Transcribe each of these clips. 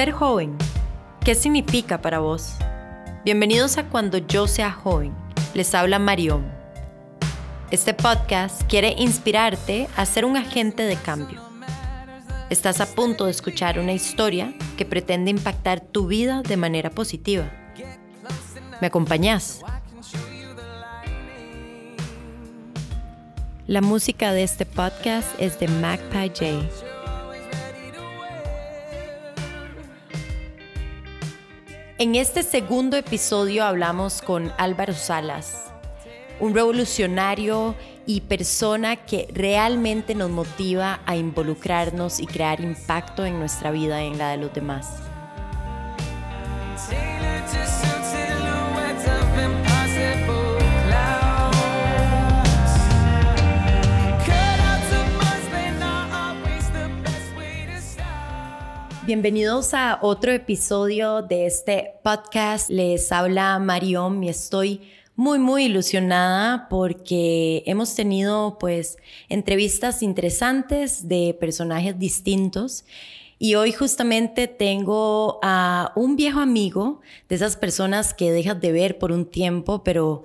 Ser joven, ¿qué significa para vos? Bienvenidos a Cuando yo sea joven. Les habla Marión. Este podcast quiere inspirarte a ser un agente de cambio. Estás a punto de escuchar una historia que pretende impactar tu vida de manera positiva. ¿Me acompañás? La música de este podcast es de Magpie J. En este segundo episodio hablamos con Álvaro Salas, un revolucionario y persona que realmente nos motiva a involucrarnos y crear impacto en nuestra vida y en la de los demás. Bienvenidos a otro episodio de este podcast. Les habla Marión y estoy muy, muy ilusionada porque hemos tenido pues entrevistas interesantes de personajes distintos. Y hoy justamente tengo a un viejo amigo de esas personas que dejas de ver por un tiempo, pero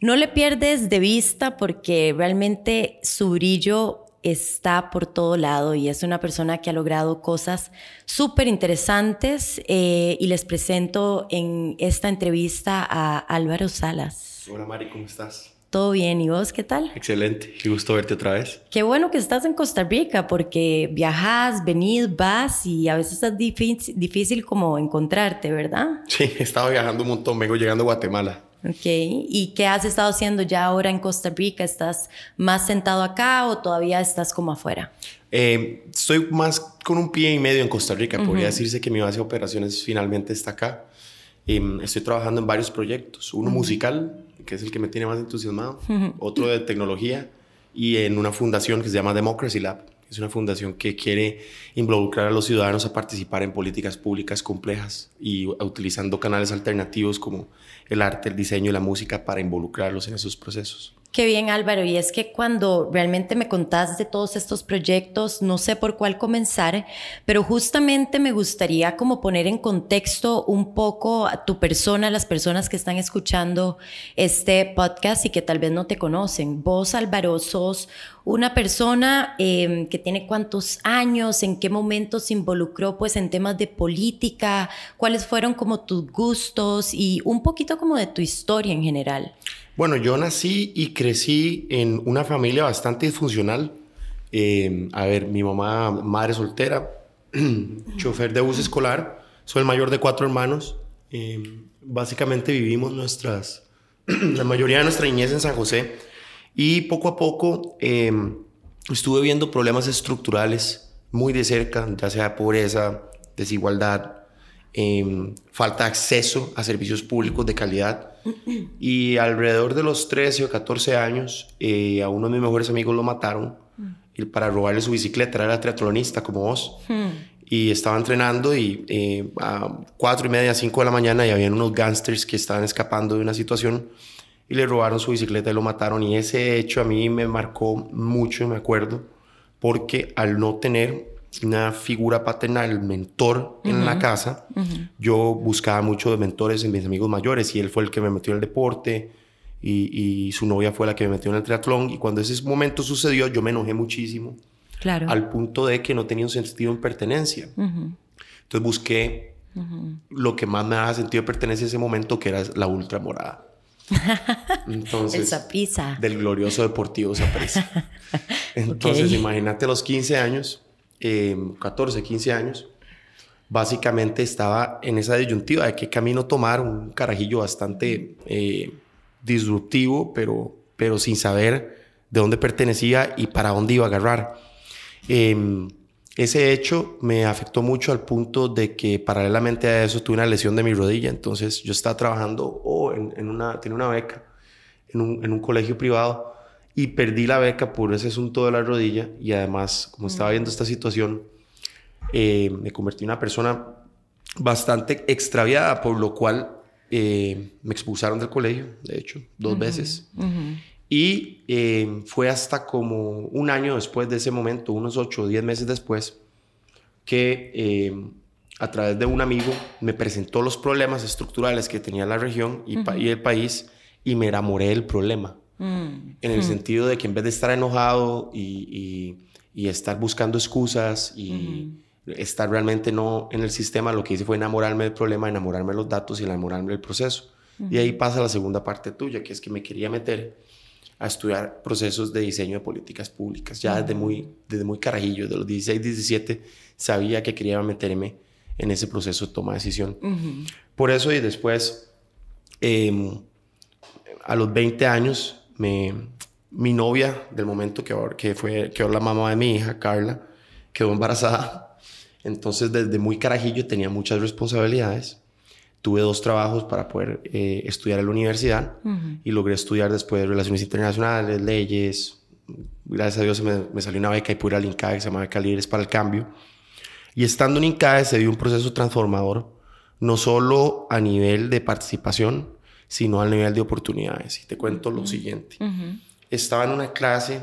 no le pierdes de vista porque realmente su brillo está por todo lado y es una persona que ha logrado cosas súper interesantes eh, y les presento en esta entrevista a Álvaro Salas. Hola Mari, ¿cómo estás? Todo bien, ¿y vos qué tal? Excelente, qué gusto verte otra vez. Qué bueno que estás en Costa Rica porque viajas, venís, vas y a veces es difícil, difícil como encontrarte, ¿verdad? Sí, he estado viajando un montón, vengo llegando a Guatemala. Ok, ¿y qué has estado haciendo ya ahora en Costa Rica? ¿Estás más sentado acá o todavía estás como afuera? Eh, estoy más con un pie y medio en Costa Rica. Podría decirse que mi base de operaciones finalmente está acá. Em, estoy trabajando en varios proyectos. Uno musical, que es el que me tiene más entusiasmado. Otro de tecnología. Y en una fundación que se llama Democracy Lab. Es una fundación que quiere involucrar a los ciudadanos a participar en políticas públicas complejas y utilizando canales alternativos como el arte, el diseño y la música para involucrarlos en esos procesos. Qué bien Álvaro, y es que cuando realmente me contás de todos estos proyectos, no sé por cuál comenzar, pero justamente me gustaría como poner en contexto un poco a tu persona, las personas que están escuchando este podcast y que tal vez no te conocen. Vos Álvaro sos una persona em, que tiene cuántos años, en qué momento se involucró pues en temas de política, cuáles fueron como tus gustos y un poquito como de tu historia en general. Bueno, yo nací y crecí en una familia bastante disfuncional. Eh, a ver, mi mamá, madre soltera, chofer de bus escolar, soy el mayor de cuatro hermanos. Eh, básicamente vivimos nuestras, la mayoría de nuestra niñez en San José y poco a poco eh, estuve viendo problemas estructurales muy de cerca, ya sea pobreza, desigualdad, Em, falta acceso a servicios públicos de calidad. Y alrededor de los 13 o 14 años, eh, a uno de mis mejores amigos lo mataron y para robarle su bicicleta. Era triatlonista como vos. Y estaba entrenando y eh, a 4 y media, 5 de la mañana y habían unos gangsters que estaban escapando de una situación y le robaron su bicicleta y lo mataron. Y ese hecho a mí me marcó mucho, me acuerdo, porque al no tener una figura paternal, mentor en la casa, yo buscaba mucho de mentores en mis amigos mayores y él fue el que me metió en el deporte y, su novia fue la que me metió en el triatlón y cuando ese momento sucedió yo me enojé muchísimo. Claro. Al punto de que no tenía un sentido en pertenencia. Entonces busqué lo que más me daba sentido de pertenencia en ese momento, que era la ultramorada. Entonces, el Del glorioso deportivo Zaprisa. Entonces, imagínate a los 15 años, 14, em, 15 años, básicamente estaba en esa disyuntiva de qué camino tomar, un carajillo bastante eh, disruptivo, pero, pero sin saber de dónde pertenecía y para dónde iba a agarrar. Em, ese hecho me afectó mucho al punto de que paralelamente a eso tuve una lesión de mi rodilla, entonces yo estaba trabajando oh, en, una, tenía una beca en un, en un colegio privado y perdí la beca por ese asunto de la rodilla y además, como estaba viendo esta situación, eh, me convertí en una persona bastante extraviada, por lo cual eh, me expulsaron del colegio, de hecho, dos veces. Y eh, fue hasta como un año después de ese momento, unos ocho o diez meses después, que a través de un amigo, me presentó los problemas estructurales que tenía la región y, y el país y me enamoré del problema. Mm. En el sentido de que en vez de estar enojado y, y, estar buscando excusas y estar realmente no en el sistema, lo que hice fue enamorarme del problema, enamorarme de los datos y enamorarme del proceso. Y ahí pasa la segunda parte tuya, que es que me quería meter a estudiar procesos de diseño de políticas públicas. Ya desde, muy, desde muy carajillo, de los 16, 17, sabía que quería meterme en ese proceso de toma de decisión. Por eso y después, em, a los 20 años, me, mi novia del momento que, ahora, que fue que la mamá de mi hija, Carla, quedó embarazada. Entonces, desde muy carajillo tenía muchas responsabilidades. Tuve dos trabajos para poder eh, estudiar en la universidad y logré estudiar después Relaciones Internacionales, Leyes. Gracias a Dios me, me salió una beca y pude ir al INCAE que se llama Beca Líderes para el Cambio. Y estando en INCAE se dio un proceso transformador, no solo a nivel de participación, sino al nivel de oportunidades. Y te cuento lo siguiente. Estaba en una clase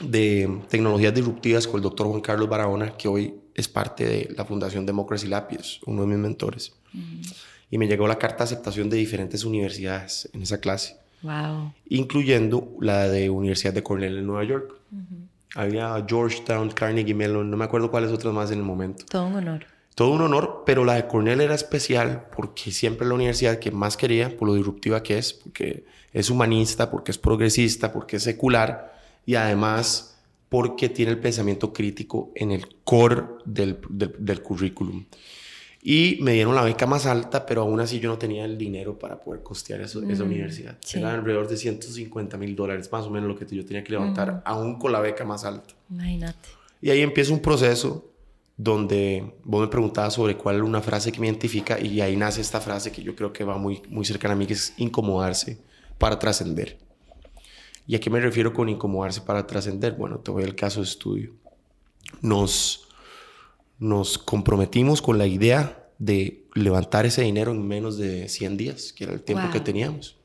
de tecnologías disruptivas con el doctor Juan Carlos Barahona, que hoy es parte de la Fundación Democracy Lapis, uno de mis mentores. Y me llegó la carta de aceptación de diferentes universidades en esa clase. Wow. Incluyendo la de Universidad de Cornell en Nueva York. Había Georgetown, Carnegie Mellon, no me acuerdo cuáles otras más en el momento. Todo un honor todo un honor, pero la de Cornell era especial porque siempre la universidad que más quería, por lo disruptiva que es, porque es humanista, porque es progresista, porque es secular y además porque tiene el pensamiento crítico en el core del, del, currículum. Y me dieron la beca más alta, pero aún así yo no tenía el dinero para poder costear eso, esa mm, universidad. Era alrededor de 150 mil dólares, más o menos lo que yo tenía que levantar, aún con la beca más alta. Imagínate. Y ahí empieza un proceso donde vos me preguntabas sobre cuál es una frase que me identifica y ahí nace esta frase que yo creo que va muy, muy cercana a mí, que es incomodarse para trascender. ¿Y a qué me refiero con incomodarse para trascender? Bueno, te voy al caso de estudio. Nos, nos comprometimos con la idea de levantar ese dinero en menos de 100 días, que era el tiempo que teníamos.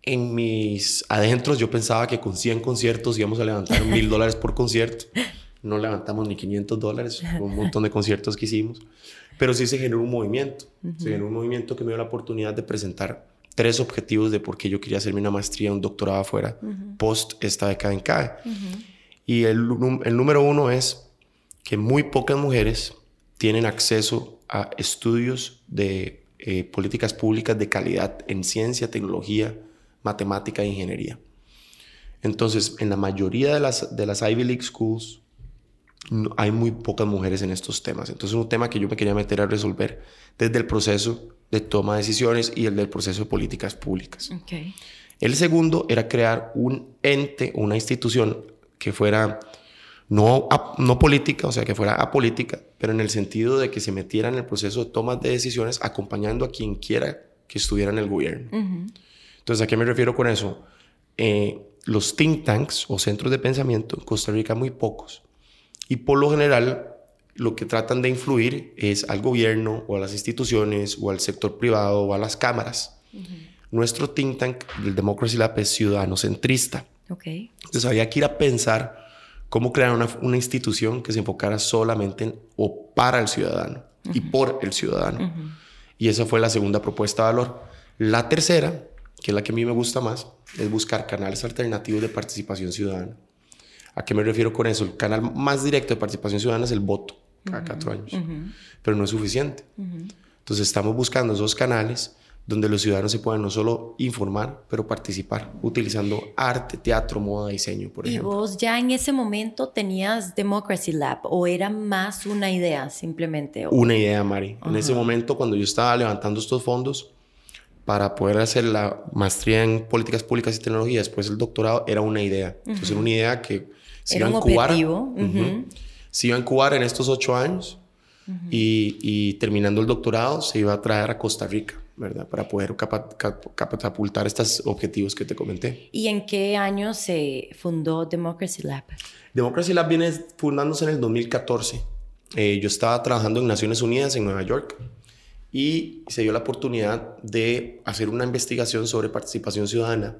En mis adentros yo pensaba que con 100 conciertos íbamos a levantar mil dólares por concierto no levantamos ni 500 dólares, un montón de conciertos que hicimos, pero sí se generó un movimiento, se generó un movimiento que me dio la oportunidad de presentar tres objetivos de por qué yo quería hacerme una maestría, un doctorado afuera, post esta beca en CAE. Y el, el número uno es que muy pocas mujeres tienen acceso a estudios de eh, políticas públicas de calidad en ciencia, tecnología, matemática e ingeniería. Entonces, en la mayoría de las, de las Ivy League Schools, hay muy pocas mujeres en estos temas. Entonces es un tema que yo me quería meter a resolver desde el proceso de toma de decisiones y el del proceso de políticas públicas. El segundo era crear un ente, una institución que fuera no, no política, o sea, que fuera apolítica, pero en el sentido de que se metiera en el proceso de toma de decisiones acompañando a quien quiera que estuviera en el gobierno. Entonces, ¿a qué me refiero con eso? Eh, los think tanks o centros de pensamiento en Costa Rica muy pocos y por lo general, lo que tratan de influir es al gobierno o a las instituciones o al sector privado o a las cámaras. Nuestro think tank, el Democracy Lab, es ciudadano-centrista. Okay. Entonces había que ir a pensar cómo crear una, una institución que se enfocara solamente en o para el ciudadano y por el ciudadano. Y esa fue la segunda propuesta de valor. La tercera, que es la que a mí me gusta más, es buscar canales alternativos de participación ciudadana. ¿A qué me refiero con eso? El canal más directo de participación ciudadana es el voto, cada cuatro años, pero no es suficiente. Entonces estamos buscando esos canales donde los ciudadanos se puedan no solo informar, pero participar, utilizando arte, teatro, moda, diseño, por ejemplo. ¿Y vos ya en ese momento tenías Democracy Lab o era más una idea simplemente? Una idea, Mari. En ese momento, cuando yo estaba levantando estos fondos para poder hacer la maestría en políticas públicas y tecnología, después el doctorado, era una idea. Entonces, era una idea que se iba a incubar. Se iba a incubar en estos ocho años y, terminando el doctorado se iba a traer a Costa Rica, ¿verdad? Para poder catapultar estos objetivos que te comenté. ¿Y en qué año se fundó Democracy Lab? Democracy Lab viene fundándose en el 2014. Eh, yo estaba trabajando en Naciones Unidas en Nueva York y se dio la oportunidad de hacer una investigación sobre participación ciudadana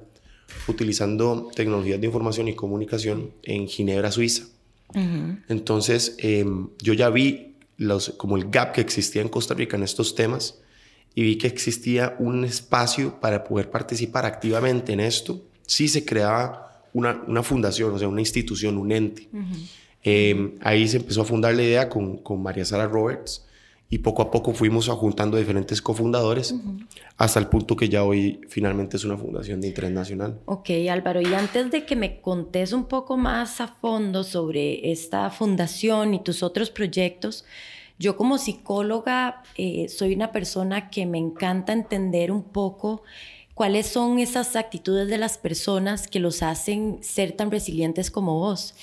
utilizando tecnologías de información y comunicación en Ginebra, Suiza. Entonces, em, yo ya vi los, como el gap que existía en Costa Rica en estos temas y vi que existía un espacio para poder participar activamente en esto, sí se creaba una, una fundación, o sea, una institución, un ente. Eh, ahí se empezó a fundar la idea con, con María Sara Roberts y poco a poco fuimos juntando diferentes cofundadores hasta el punto que ya hoy finalmente es una fundación de interés nacional. Ok, Álvaro, y antes de que me contes un poco más a fondo sobre esta fundación y tus otros proyectos, yo como psicóloga eh, soy una persona que me encanta entender un poco cuáles son esas actitudes de las personas que los hacen ser tan resilientes como vos,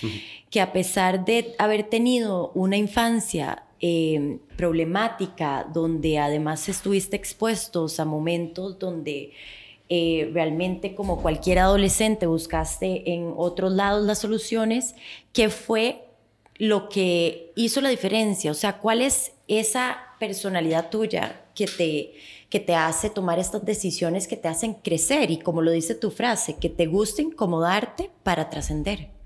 que a pesar de haber tenido una infancia eh, problemática, donde además estuviste expuestos a momentos donde eh, realmente como cualquier adolescente buscaste en otros lados las soluciones, ¿qué fue lo que hizo la diferencia? O sea, ¿cuál es esa personalidad tuya que te que te hace tomar estas decisiones que te hacen crecer y como lo dice tu frase, que te guste incomodarte para trascender.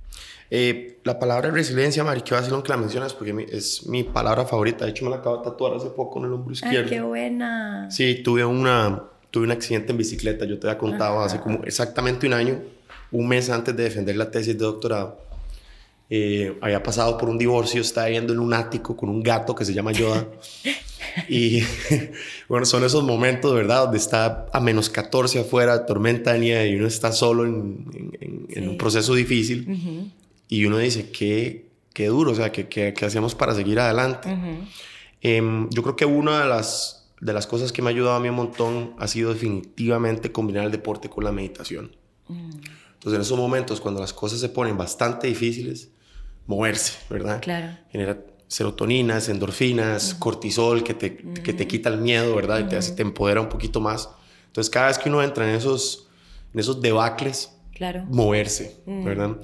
Eh, la palabra resiliencia, Mari, qué lo que la mencionas porque es mi palabra favorita. De hecho, me la acabo de tatuar hace poco en el hombro izquierdo. Ay, qué buena. Sí, tuve, una, tuve un accidente en bicicleta. Yo te había contado hace como exactamente un año, un mes antes de defender la tesis de doctorado. Eh, había pasado por un divorcio, estaba viviendo en un ático con un gato que se llama Yoda. Y bueno, son esos momentos, ¿verdad? Donde está a menos 14 afuera, tormenta de nieve y uno está solo en, un proceso difícil. Y uno dice, qué, qué duro, o sea, ¿qué, qué, hacemos para seguir adelante? Em, yo creo que una de las, de las cosas que me ha ayudado a mí un montón ha sido definitivamente combinar el deporte con la meditación. Mm. Entonces, en esos momentos, cuando las cosas se ponen bastante difíciles, moverse, ¿verdad? Claro. Genera serotoninas, endorfinas, cortisol, que te, que te quita el miedo, ¿verdad? Y te, hace, te empodera un poquito más. Entonces, cada vez que uno entra en esos, en esos debacles, claro. moverse, ¿verdad?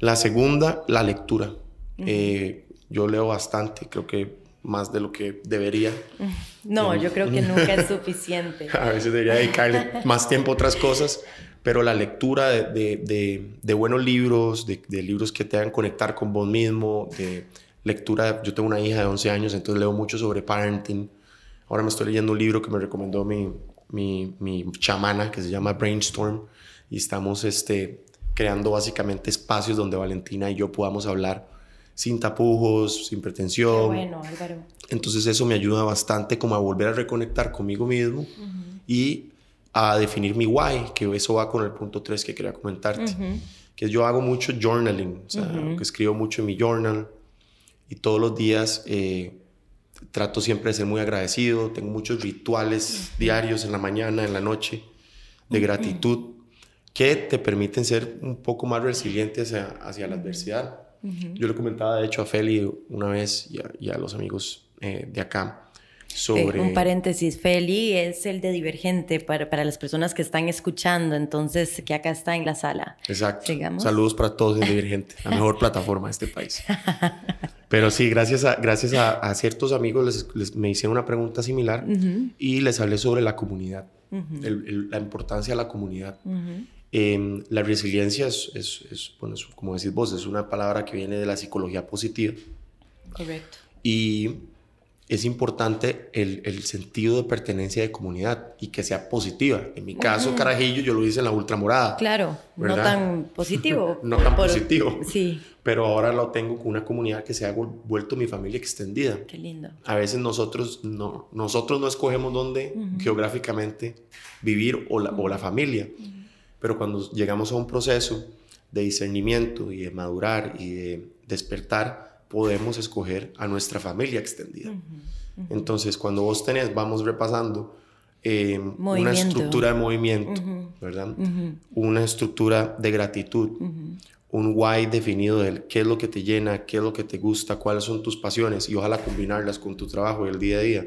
La segunda, la lectura. Eh, yo leo bastante, creo que más de lo que debería. No, yo creo que nunca es suficiente. a veces debería dedicarle más tiempo a otras cosas, pero la lectura de, de, de, buenos libros, de, libros que te hagan conectar con vos mismo, de lectura, yo tengo una hija de 11 años, entonces leo mucho sobre parenting. Ahora me estoy leyendo un libro que me recomendó mi, mi, mi chamana, que se llama Brainstorm, y estamos este, creando básicamente espacios donde Valentina y yo podamos hablar sin tapujos, sin pretensión. bueno, Álvaro. Entonces eso me ayuda bastante como a volver a reconectar conmigo mismo y a definir mi why, que eso va con el punto 3 que quería comentarte, que yo hago mucho journaling, o sea, que escribo mucho en mi journal, y todos los días eh, trato siempre de ser muy agradecido, tengo muchos rituales diarios en la mañana, en la noche, de gratitud que te permiten ser un poco más resiliente hacia, hacia la adversidad. Yo le comentaba, de hecho, a Feli una vez y a, los amigos eh, de acá, sobre... un paréntesis, Feli es el de Divergente para, para, las personas que están escuchando, entonces que acá está en la sala. Exacto. Saludos para todos en Divergente, la mejor plataforma de este país. Pero sí, gracias a, gracias a, ciertos amigos les, me hicieron una pregunta similar y les hablé sobre la comunidad, la importancia de la comunidad. Em, la resiliencia es, es, bueno, como decís vos, es una palabra que viene de la psicología positiva. Correcto. Y es importante el, el, sentido de pertenencia de comunidad y que sea positiva. En mi caso, Carajillo, yo lo hice en la ultramorada. Claro, no tan positivo. no tan positivo. Sí. Pero ahora lo tengo con una comunidad que se ha vuelto mi familia extendida. Qué lindo. A veces nosotros no, nosotros no escogemos dónde geográficamente vivir o la, o la familia. Pero cuando llegamos a un proceso de discernimiento y de madurar y de despertar, podemos escoger a nuestra familia extendida. Entonces, cuando vos tenés, vamos repasando eh, una estructura de movimiento, ¿verdad? Una estructura de gratitud, un why definido de qué es lo que te llena, qué es lo que te gusta, cuáles son tus pasiones y ojalá combinarlas con tu trabajo y el día a día.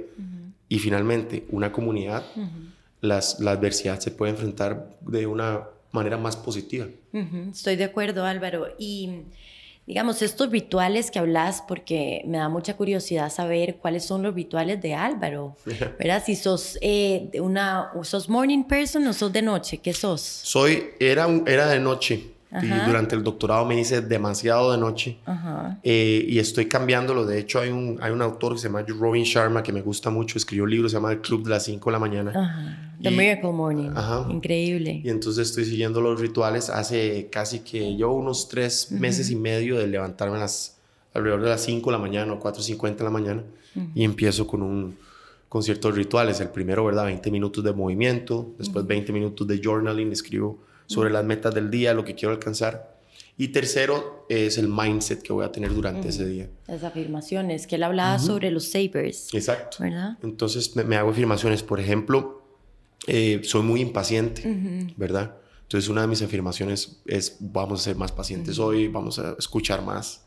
Y finalmente, una comunidad, las, la adversidad se puede enfrentar de una manera más positiva. Estoy de acuerdo, Álvaro. Y digamos, estos rituales que hablas, porque me da mucha curiosidad saber cuáles son los rituales de Álvaro, ¿verdad? Si sos eh, una, sos morning person o sos de noche, ¿qué sos? Soy, era, era de noche, Y durante el doctorado me hice demasiado de noche. Eh, y estoy cambiándolo. De hecho, hay un, hay un autor que se llama Robin Sharma que me gusta mucho. Escribió un libro, se llama El Club de las 5 de la mañana. The Miracle Morning. Increíble. Y entonces estoy siguiendo los rituales hace casi que yo unos tres meses y medio de levantarme a las, alrededor de las 5 de la mañana o 4.50 de la mañana. Y empiezo con un con ciertos rituales. El primero, ¿verdad? 20 minutos de movimiento, después 20 minutos de journaling, escribo sobre las metas del día, lo que quiero alcanzar. Y tercero es el mindset que voy a tener durante ese día. Las afirmaciones, que él hablaba sobre los sabers. Exacto. ¿Verdad? Entonces me, hago afirmaciones, por ejemplo, eh, soy muy impaciente, ¿verdad? Entonces una de mis afirmaciones es vamos a ser más pacientes hoy, vamos a escuchar más,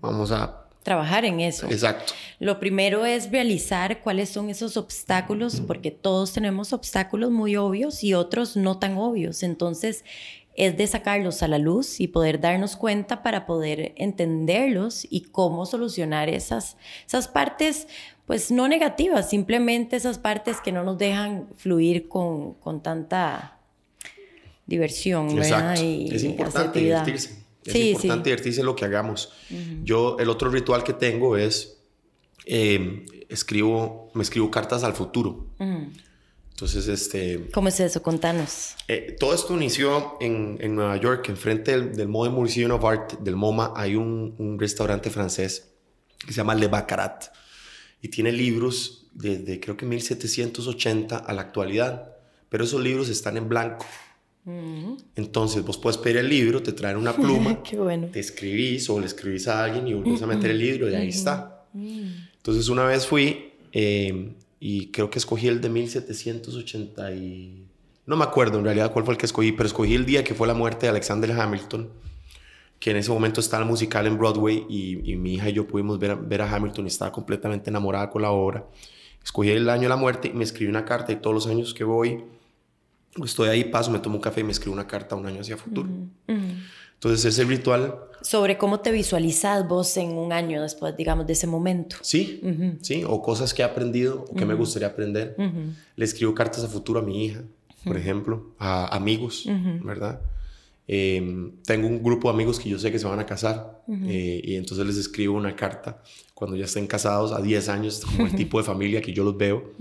vamos a trabajar en eso. Exacto. Lo primero es realizar cuáles son esos obstáculos, porque todos tenemos obstáculos muy obvios y otros no tan obvios. Entonces, es de sacarlos a la luz y poder darnos cuenta para poder entenderlos y cómo solucionar esas, esas partes, pues no negativas, simplemente esas partes que no nos dejan fluir con, con tanta diversión. Exacto. Y es importante divertirse. Es importante divertirse en lo que hagamos. Yo, el otro ritual que tengo es, eh, escribo, me escribo cartas al futuro. Entonces, este... ¿Cómo es eso? Contanos. Eh, todo esto inició en, en Nueva York, enfrente del, del Modern Museum of Art, del MoMA, hay un, un, restaurante francés que se llama Le Baccarat y tiene libros desde creo que 1780 a la actualidad, pero esos libros están en blanco. Entonces vos puedes pedir el libro, te traen una pluma, te escribís o le escribís a alguien y vuelves a meter el libro y ahí está. Entonces una vez fui eh, y creo que escogí el de 1780 y... No me acuerdo en realidad cuál fue el que escogí, pero escogí el día que fue la muerte de Alexander Hamilton, que en ese momento estaba el musical en Broadway y, mi hija y yo pudimos ver, ver a Hamilton y estaba completamente enamorada con la obra. Escogí el año de la muerte y me escribí una carta y todos los años que voy estoy ahí, paso, me tomo un café y me escribo una carta un año hacia futuro. Entonces ese ritual... Sobre cómo te visualizas vos en un año después, digamos, de ese momento. Sí, sí, o cosas que he aprendido o que me gustaría aprender. Le escribo cartas a futuro a mi hija, por ejemplo, a amigos, ¿verdad? Em, tengo un grupo de amigos que yo sé que se van a casar eh, y entonces les escribo una carta cuando ya estén casados a 10 años, como el tipo de familia que yo los veo.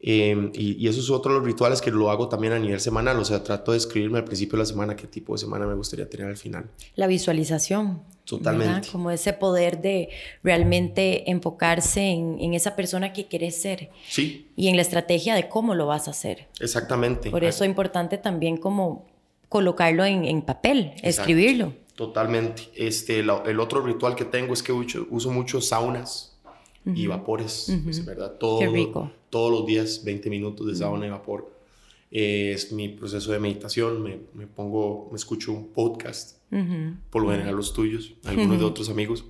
Em, y, eso es otro de los rituales que lo hago también a nivel semanal. O sea, trato de escribirme al principio de la semana qué tipo de semana me gustaría tener al final. La visualización. Totalmente. Como ese poder de realmente enfocarse en, en, esa persona que quieres ser. Sí. Y en la estrategia de cómo lo vas a hacer. Exactamente. Por eso es importante también como colocarlo en, en papel, escribirlo. Totalmente. Este, el otro ritual que tengo es que uso, uso mucho saunas y vapores, pues, ¿verdad? Todo, Qué rico. Todos los días, 20 minutos de sauna y vapor. es mi proceso de meditación, me, me, pongo, me escucho un podcast, por lo general los tuyos, algunos de otros amigos,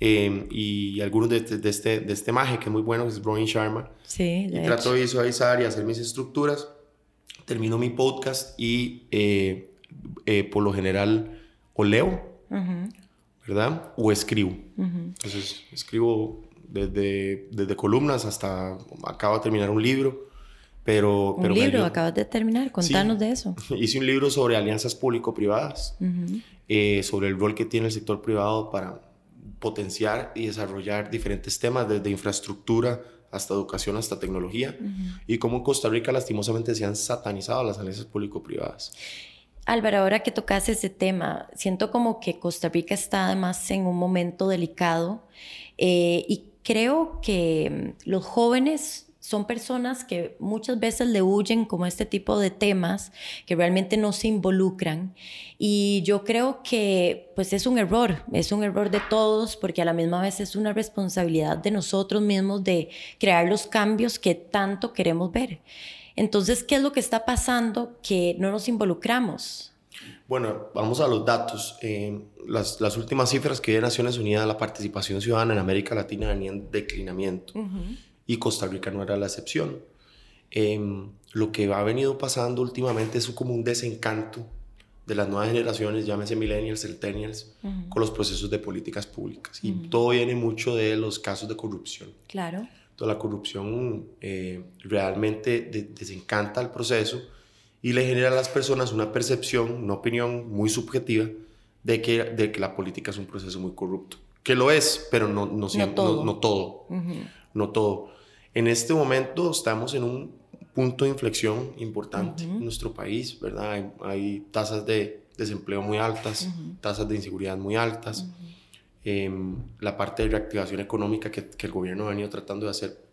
em, y algunos de, de, este, de este maje que es muy bueno, que es Brian Sharma. Sí, de y trato de visualizar y hacer mis estructuras. Termino mi podcast y eh, eh, por lo general o leo, ¿verdad? O escribo. Entonces, escribo desde, desde columnas hasta acabo de terminar un libro. Pero, un libro, acabas de terminar, contanos de eso. Hice un libro sobre alianzas público-privadas, eh, sobre el rol que tiene el sector privado para potenciar y desarrollar diferentes temas, desde infraestructura hasta educación, hasta tecnología, y cómo en Costa Rica lastimosamente se han satanizado las alianzas público-privadas. Álvaro, ahora que tocas ese tema, siento como que Costa Rica está además en un momento delicado eh, y creo que mm, los jóvenes son personas que muchas veces le huyen como este tipo de temas, que realmente no se involucran. Y yo creo que pues es un error, es un error de todos, porque a la misma vez es una responsabilidad de nosotros mismos de crear los cambios que tanto queremos ver. Entonces, ¿qué es lo que está pasando que no nos involucramos? Bueno, vamos a los datos. Eh, las, las, últimas cifras que dio Naciones Unidas, la participación ciudadana en América Latina venía en declinamiento y Costa Rica no era la excepción. Em, lo que ha venido pasando últimamente es como un desencanto de las nuevas generaciones, llámese millennials, centennials, con los procesos de políticas públicas. Y todo viene mucho de los casos de corrupción. Claro. Entonces la corrupción eh, realmente desencanta el proceso y le genera a las personas una percepción, una opinión muy subjetiva de que, de que la política es un proceso muy corrupto. Que lo es, pero no, no, no todo. No, todo, no todo. En este momento estamos en un punto de inflexión importante en nuestro país, ¿verdad? Hay, tasas de desempleo muy altas, tasas de inseguridad muy altas. Em, la parte de reactivación económica que, que, el gobierno ha venido tratando de hacer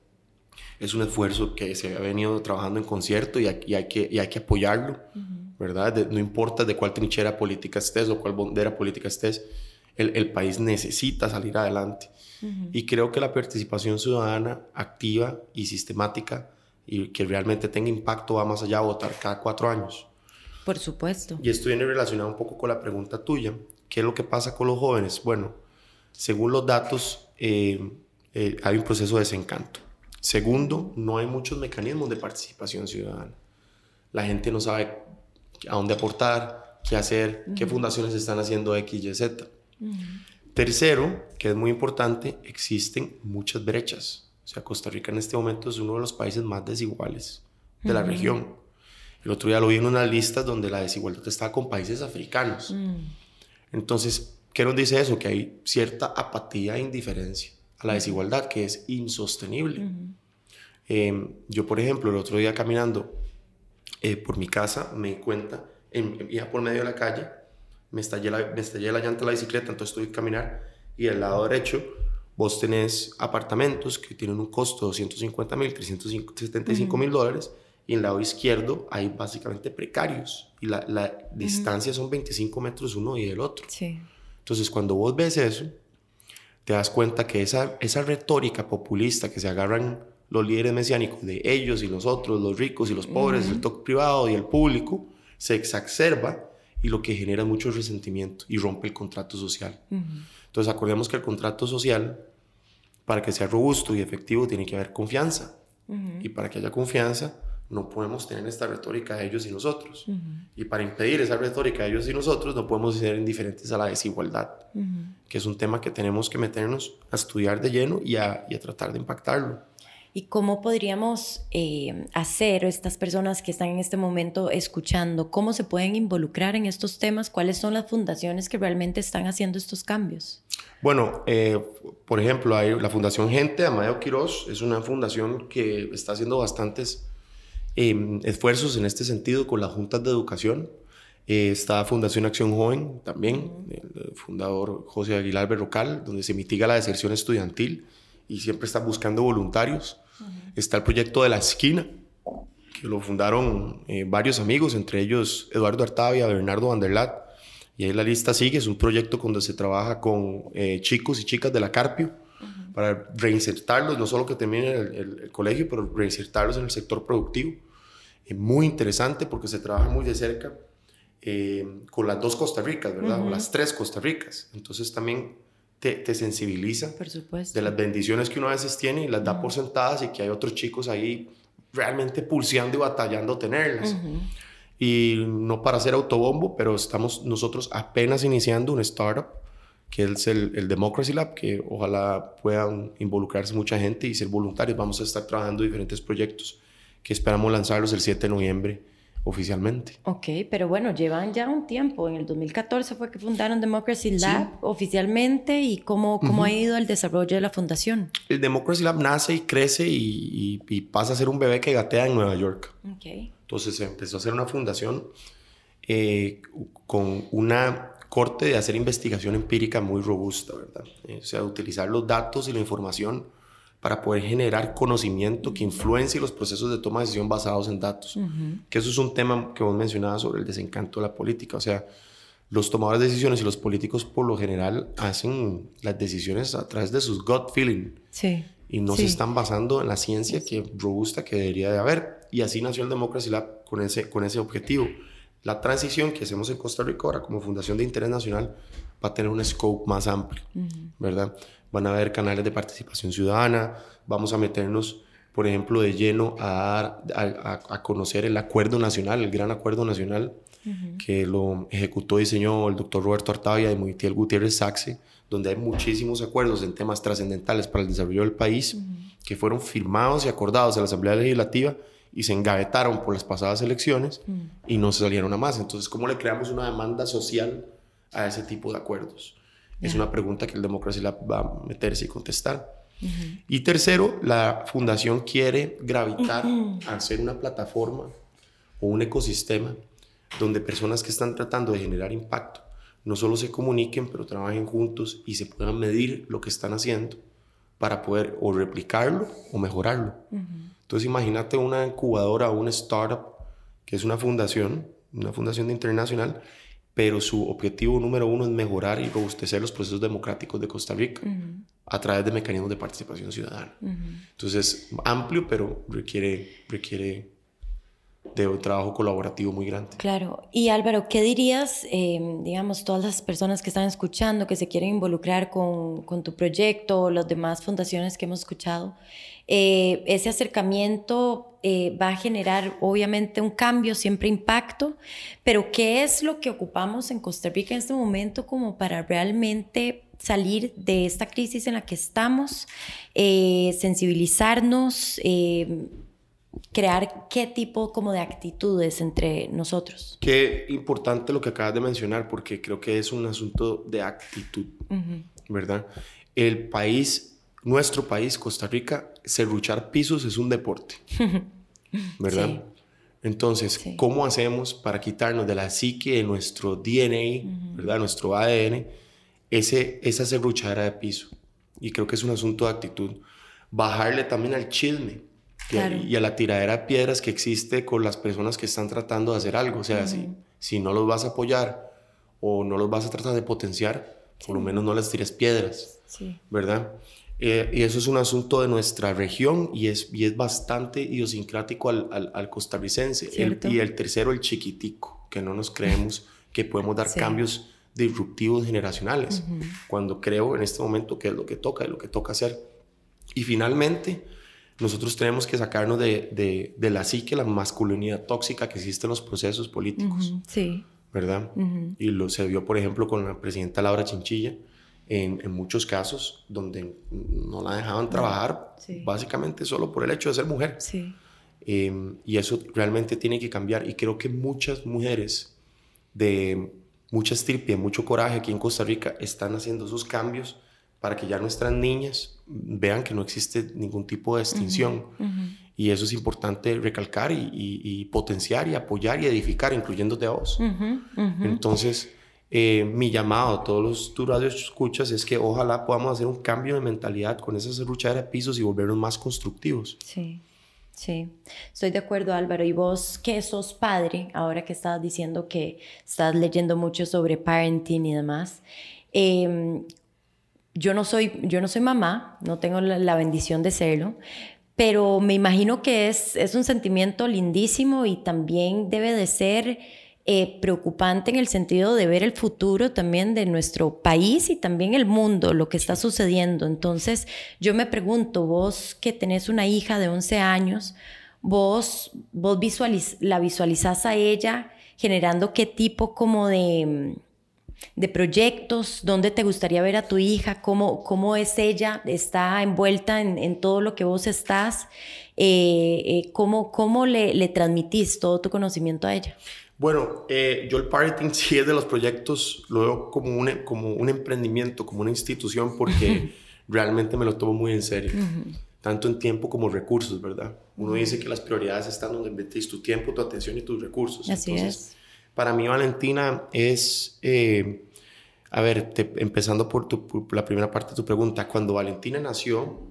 es un esfuerzo que se ha venido trabajando en concierto y hay, hay que, y hay que apoyarlo, ¿verdad? no importa de cuál trinchera política estés o cuál bandera política estés, el, el país necesita salir adelante. Y creo que la participación ciudadana activa y sistemática y que realmente tenga impacto va más allá de votar cada cuatro años. Por supuesto. Y esto viene relacionado un poco con la pregunta tuya. ¿Qué es lo que pasa con los jóvenes? Bueno, según los datos, eh, eh, hay un proceso de desencanto. Segundo, no hay muchos mecanismos de participación ciudadana. La gente no sabe a dónde aportar, qué hacer, qué fundaciones están haciendo X, Y, Z. Tercero, que es muy importante, existen muchas brechas. O sea, Costa Rica en este momento es uno de los países más desiguales de la región. El otro día lo vi en una lista donde la desigualdad está con países africanos. Mm. Entonces, ¿qué nos dice eso? Que hay cierta apatía e indiferencia a la desigualdad que es insostenible. Em, yo, por ejemplo, el otro día caminando eh, por mi casa me di cuenta, en, ya por medio de la calle, me estallé, la, me estallé la llanta de la bicicleta, entonces tuve que caminar y al lado derecho vos tenés apartamentos que tienen un costo de 250 mil, 375 mil dólares y en el lado izquierdo hay básicamente precarios y la, la distancia son 25 metros uno y el otro. Sí. Entonces cuando vos ves eso, te das cuenta que esa, esa retórica populista que se agarran los líderes mesiánicos de ellos y los otros, los ricos y los pobres, el sector privado y el público, se exacerba y lo que genera mucho resentimiento y rompe el contrato social. Entonces acordemos que el contrato social, para que sea robusto y efectivo, tiene que haber confianza. Y para que haya confianza, no podemos tener esta retórica de ellos y nosotros. Y para impedir esa retórica de ellos y nosotros, no podemos ser indiferentes a la desigualdad, que es un tema que tenemos que meternos a estudiar de lleno y a, y a tratar de impactarlo. ¿Y cómo podríamos eh, hacer estas personas que están en este momento escuchando, cómo se pueden involucrar en estos temas? ¿Cuáles son las fundaciones que realmente están haciendo estos cambios? Bueno, eh, por ejemplo, hay la Fundación Gente, Amadeo Quirós, es una fundación que está haciendo bastantes Em, esfuerzos en este sentido con las juntas de educación. Eh, está Fundación Acción Joven también, el fundador José Aguilar Berrocal, donde se mitiga la deserción estudiantil y siempre está buscando voluntarios. Está el proyecto de la esquina, que lo fundaron eh, varios amigos, entre ellos Eduardo Artavia, Bernardo Vanderlat. Y ahí la lista sigue, es un proyecto donde se trabaja con eh, chicos y chicas de la Carpio para reinsertarlos, no solo que terminen el, colegio, pero reinsertarlos en el sector productivo. Es muy interesante porque se trabaja muy de cerca eh, con las dos Costa Ricas, ¿verdad? O las tres Costa Ricas. Entonces también te, te, sensibiliza por de las bendiciones que uno a veces tiene y las da por sentadas y que hay otros chicos ahí realmente pulseando y batallando tenerlas. Y no para hacer autobombo, pero estamos nosotros apenas iniciando un startup que es el, el, Democracy Lab, que ojalá puedan involucrarse mucha gente y ser voluntarios. Vamos a estar trabajando diferentes proyectos que esperamos lanzarlos el 7 de noviembre oficialmente. Ok, pero bueno, llevan ya un tiempo. En el 2014 fue que fundaron Democracy Lab oficialmente y cómo, cómo ha ido el desarrollo de la fundación. El Democracy Lab nace y crece y, y, pasa a ser un bebé que gatea en Nueva York. Okay. Entonces se empezó a hacer una fundación eh, con una corte de hacer investigación empírica muy robusta, ¿verdad? Eh, o sea, utilizar los datos y la información para poder generar conocimiento que influencie los procesos de toma de decisión basados en datos. Que eso es un tema que vos mencionabas sobre el desencanto de la política. O sea, los tomadores de decisiones y los políticos por lo general hacen las decisiones a través de sus gut feeling. Sí. Y no se están basando en la ciencia que robusta que debería de haber. Y así nació el Democracy Lab con ese, con ese objetivo la transición que hacemos en Costa Rica ahora como Fundación de Interés Nacional va a tener un scope más amplio, ¿verdad? Van a haber canales de participación ciudadana, vamos a meternos, por ejemplo, de lleno a, a, a conocer el acuerdo nacional, el gran acuerdo nacional que lo ejecutó y diseñó el doctor Roberto Artavia y Moitiel Gutiérrez Saxe, donde hay muchísimos acuerdos en temas trascendentales para el desarrollo del país que fueron firmados y acordados en la Asamblea Legislativa y se engavetaron por las pasadas elecciones y no se salieron a más. Entonces, ¿cómo le creamos una demanda social a ese tipo de acuerdos? Es una pregunta que el Democracia Lab va a meterse y contestar. Y tercero, la fundación quiere gravitar a ser una plataforma o un ecosistema donde personas que están tratando de generar impacto no solo se comuniquen, pero trabajen juntos y se puedan medir lo que están haciendo para poder o replicarlo o mejorarlo. Entonces imagínate una incubadora o una startup que es una fundación, una fundación internacional, pero su objetivo número uno es mejorar y robustecer los procesos democráticos de Costa Rica a través de mecanismos de participación ciudadana. Entonces, amplio, pero requiere, requiere de un trabajo colaborativo muy grande. Claro. Y Álvaro, ¿qué dirías, eh, digamos, todas las personas que están escuchando, que se quieren involucrar con, con tu proyecto o las demás fundaciones que hemos escuchado? Eh, ese acercamiento eh, va a generar obviamente un cambio, siempre impacto, pero ¿qué es lo que ocupamos en Costa Rica en este momento como para realmente salir de esta crisis en la que estamos, eh, sensibilizarnos, crear qué tipo como de actitudes entre nosotros? Qué importante lo que acabas de mencionar porque creo que es un asunto de actitud, ¿verdad? El país nuestro país, Costa Rica, serruchar pisos es un deporte, ¿verdad? Entonces, ¿cómo hacemos para quitarnos de la psique, de nuestro DNA, ¿verdad? Nuestro ADN, ese, esa serruchadera de piso? Y creo que es un asunto de actitud. Bajarle también al chisme y, a, la tiradera de piedras que existe con las personas que están tratando de hacer algo. O sea, si, si no los vas a apoyar o no los vas a tratar de potenciar, por lo menos no les tires piedras, ¿verdad? Eh, y eso es un asunto de nuestra región y es, y es bastante idiosincrático al, al, costarricense. y el tercero, el chiquitico, que no nos creemos que podemos dar cambios disruptivos generacionales, cuando creo en este momento que es lo que toca, es lo que toca hacer. Y finalmente, nosotros tenemos que sacarnos de, de, de la psique, la masculinidad tóxica que existe en los procesos políticos. Sí. ¿Verdad? Y lo se vio, por ejemplo, con la presidenta Laura Chinchilla, en, muchos casos donde no la dejaban trabajar básicamente solo por el hecho de ser mujer. Em, y eso realmente tiene que cambiar. Y creo que muchas mujeres de mucha estirpe, mucho coraje aquí en Costa Rica están haciendo esos cambios para que ya nuestras niñas vean que no existe ningún tipo de extinción. Y eso es importante recalcar y, potenciar y apoyar y edificar, incluyéndote a vos. Entonces, eh, mi llamado a todos los tu radio escuchas es que ojalá podamos hacer un cambio de mentalidad con esas luchas de pisos y volvernos más constructivos. Sí, sí, estoy de acuerdo Álvaro. Y vos que sos padre, ahora que estabas diciendo que estás leyendo mucho sobre parenting y demás, em, yo, no soy, yo no soy mamá, no tengo la, la bendición de serlo, pero me imagino que es, es un sentimiento lindísimo y también debe de ser eh, preocupante en el sentido de ver el futuro también de nuestro país y también el mundo, lo que está sucediendo. Entonces, yo me pregunto, vos que tenés una hija de 11 años, vos, vos la visualizás a ella generando qué tipo como de, de proyectos, dónde te gustaría ver a tu hija, cómo, cómo es ella, está envuelta en, todo lo que vos estás, eh, eh, cómo, cómo le, le transmitís todo tu conocimiento a ella. Bueno, eh, yo el parenting sí es de los proyectos, lo veo como un, como un emprendimiento, como una institución, porque realmente me lo tomo muy en serio, tanto en tiempo como recursos, ¿verdad? Uno dice que las prioridades están donde metes tu tiempo, tu atención y tus recursos. Así es. Para mí, Valentina, es, eh, a ver, empezando por, por la primera parte de tu pregunta, cuando Valentina nació,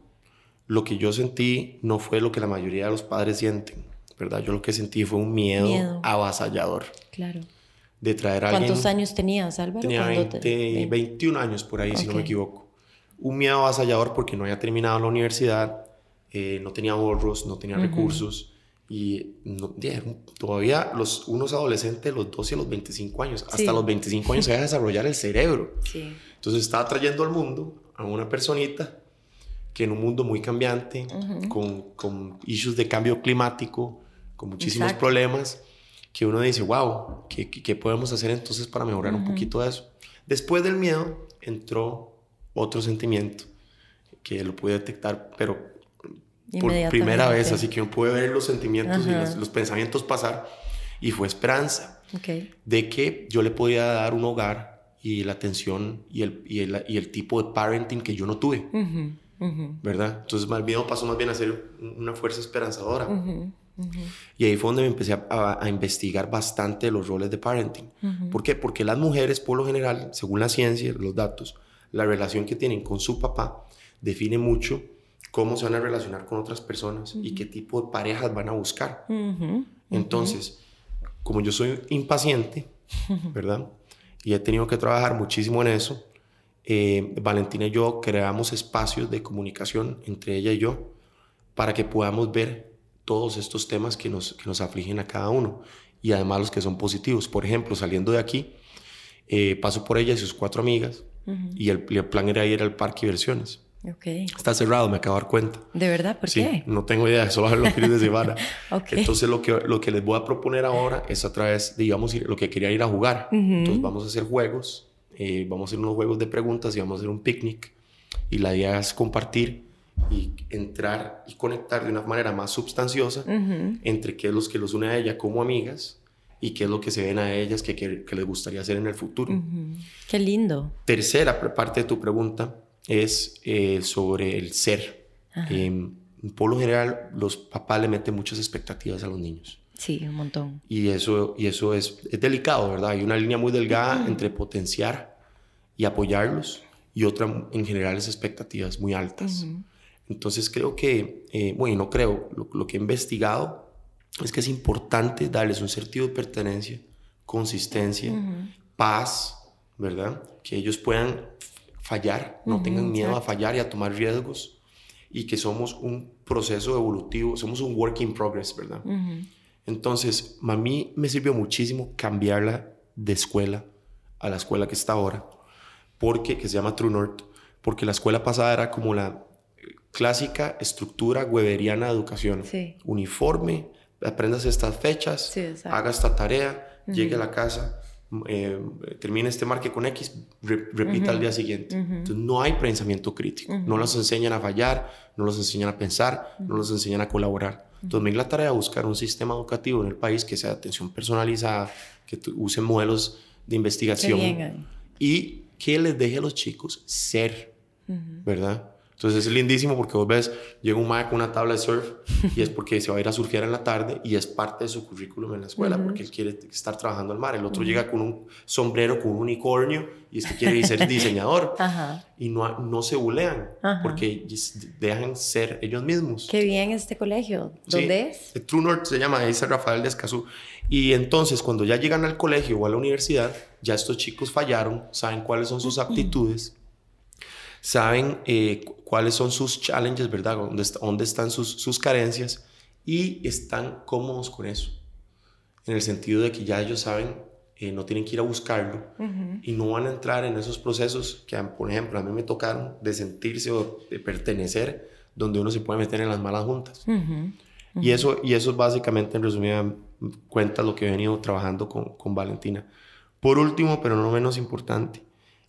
lo que yo sentí no fue lo que la mayoría de los padres sienten ¿verdad? Yo lo que sentí fue un miedo, avasallador. Claro. De traer a alguien... ¿Cuántos años tenías, Álvaro? Tenía 21 años por ahí, si no me equivoco. Un miedo avasallador porque no había terminado la universidad, eh, no tenía ahorros, no tenía recursos y todavía los, unos adolescentes, los 12 a los 25 años, hasta los 25 años se va a desarrollar el cerebro. Sí. Entonces estaba trayendo al mundo a una personita que en un mundo muy cambiante, con, con issues de cambio climático, con muchísimos problemas, que uno dice, wow, ¿qué, ¿qué, podemos hacer entonces para mejorar un poquito de eso? Después del miedo entró otro sentimiento que lo pude detectar, pero por primera vez, así que uno puede ver los sentimientos y los, pensamientos pasar. Y fue esperanza de que yo le podía dar un hogar y la atención y el, y el, y el tipo de parenting que yo no tuve. ¿Verdad? Entonces, más bien pasó más bien a ser una fuerza esperanzadora. Y ahí fue donde me empecé a, a, investigar bastante los roles de parenting. ¿Por qué? Porque las mujeres, por lo general, según la ciencia, los datos, la relación que tienen con su papá define mucho cómo se van a relacionar con otras personas y qué tipo de parejas van a buscar. Entonces, como yo soy impaciente, ¿verdad? Y he tenido que trabajar muchísimo en eso, eh, Valentina y yo creamos espacios de comunicación entre ella y yo para que podamos ver todos estos temas que nos, que nos afligen a cada uno y además los que son positivos. Por ejemplo, saliendo de aquí, eh, paso por ella y sus cuatro amigas y el, el, plan era ir al parque diversiones. Okay. Está cerrado, me acabo de dar cuenta. ¿De verdad? ¿Por sí, qué? No tengo idea, solo los fines de semana. okay. Entonces, lo que, lo que les voy a proponer ahora es a través, digamos, lo que quería ir a jugar. Entonces, vamos a hacer juegos, eh, vamos a hacer unos juegos de preguntas y vamos a hacer un picnic. Y la idea es compartir y entrar y conectar de una manera más sustanciosa entre qué es lo que los une a ella como amigas y qué es lo que se ven a ellas que, que, les gustaría hacer en el futuro. Qué lindo. Tercera parte de tu pregunta es eh, sobre el ser. Eh, por lo general, los papás le meten muchas expectativas a los niños. Sí, un montón. Y eso, y eso es, es delicado, ¿verdad? Hay una línea muy delgada entre potenciar y apoyarlos y otra, en general, es expectativas muy altas. Entonces creo que, eh, bueno, no creo, lo, que he investigado es que es importante darles un sentido de pertenencia, consistencia, paz, ¿verdad? Que ellos puedan fallar, no tengan miedo a fallar y a tomar riesgos y que somos un proceso evolutivo, somos un work in progress, ¿verdad? Entonces, a mí me sirvió muchísimo cambiarla de escuela a la escuela que está ahora, porque, que se llama True North, porque la escuela pasada era como la clásica estructura weberiana de educación. Uniforme, aprendas estas fechas, haga esta tarea, llegue a la casa, eh, termina este marque con X, repita al día siguiente. Entonces no hay pensamiento crítico. No los enseñan a fallar, no los enseñan a pensar, no los enseñan a colaborar. Entonces me la tarea de buscar un sistema educativo en el país que sea de atención personalizada, que use modelos de investigación y que les deje a los chicos ser, ¿verdad? Entonces es lindísimo porque vos ves, llega un mae con una tabla de surf y es porque se va a ir a surfear en la tarde y es parte de su currículum en la escuela porque él quiere estar trabajando al mar. El otro llega con un sombrero con un unicornio y es que quiere ser diseñador y no, no se bulean porque dejan ser ellos mismos. Qué bien este colegio. ¿Dónde es? True North se llama, dice Rafael de Escazú. Y entonces cuando ya llegan al colegio o a la universidad, ya estos chicos fallaron, saben cuáles son sus aptitudes saben eh, cuáles son sus challenges, ¿verdad? Dónde, dónde están sus, sus, carencias y están cómodos con eso. En el sentido de que ya ellos saben, eh, no tienen que ir a buscarlo y no van a entrar en esos procesos que, por ejemplo, a mí me tocaron de sentirse o de pertenecer, donde uno se puede meter en las malas juntas. Y, eso, y eso es básicamente, en resumida cuenta, lo que he venido trabajando con, con Valentina. Por último, pero no menos importante,